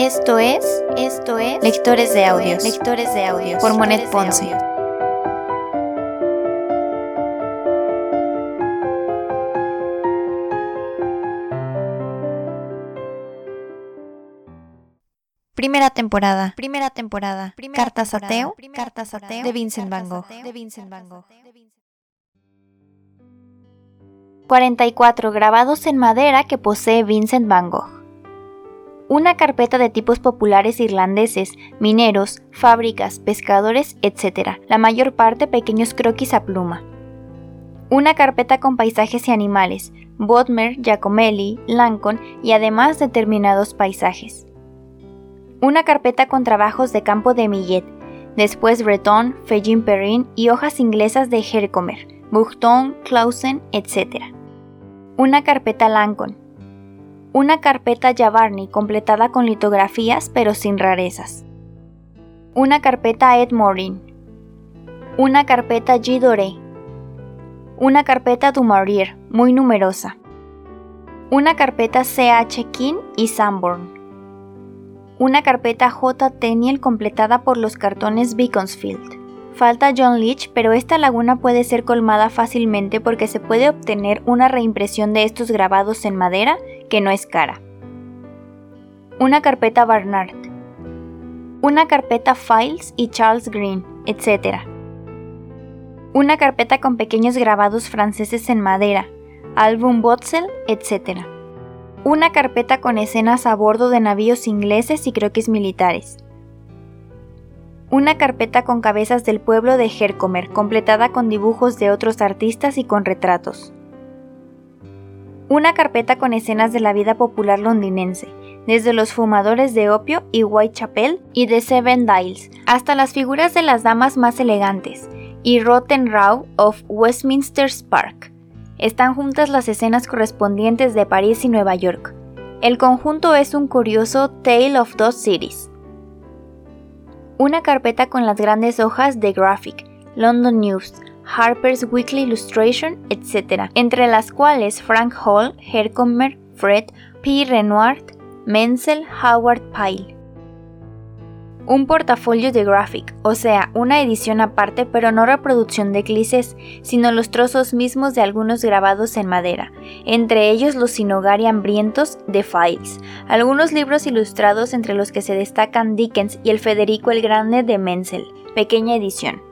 Esto es, esto es Lectores de Audios, Lectores de Audios. Por Monet Ponce. Primera temporada, primera temporada, Cartas ateo, Cartas ateo de Vincent Van Gogh, de Vincent Van Gogh. 44 grabados en madera que posee Vincent Van Gogh una carpeta de tipos populares irlandeses, mineros, fábricas, pescadores, etc., la mayor parte pequeños croquis a pluma. Una carpeta con paisajes y animales, Bodmer, Giacomelli, Lancon y además determinados paisajes. Una carpeta con trabajos de campo de Millet, después Breton, Fegin Perrin y hojas inglesas de Herkomer, Bouchton, Clausen, etc. Una carpeta Lancon, una carpeta Javarni completada con litografías pero sin rarezas, una carpeta Ed Morin, una carpeta G. Doré, una carpeta Dumaurier muy numerosa, una carpeta CH King y Sanborn, una carpeta J. Teniel completada por los cartones Beaconsfield. Falta John Leach, pero esta laguna puede ser colmada fácilmente porque se puede obtener una reimpresión de estos grabados en madera que no es cara. Una carpeta Barnard. Una carpeta Files y Charles Green, etc. Una carpeta con pequeños grabados franceses en madera, álbum Botzel, etc. Una carpeta con escenas a bordo de navíos ingleses y croquis militares una carpeta con cabezas del pueblo de Herkomer, completada con dibujos de otros artistas y con retratos. Una carpeta con escenas de la vida popular londinense, desde los fumadores de opio y Whitechapel y de Seven Dials, hasta las figuras de las damas más elegantes, y Rotten Row of Westminster Park. Están juntas las escenas correspondientes de París y Nueva York. El conjunto es un curioso Tale of Two Cities una carpeta con las grandes hojas de Graphic, London News, Harper's Weekly Illustration, etc., entre las cuales Frank Hall, Herkomer, Fred, P. Renoir, Menzel, Howard Pyle un portafolio de Graphic, o sea, una edición aparte pero no reproducción de clices, sino los trozos mismos de algunos grabados en madera, entre ellos los Sinogari hambrientos de Files, algunos libros ilustrados entre los que se destacan Dickens y el Federico el Grande de Menzel, pequeña edición.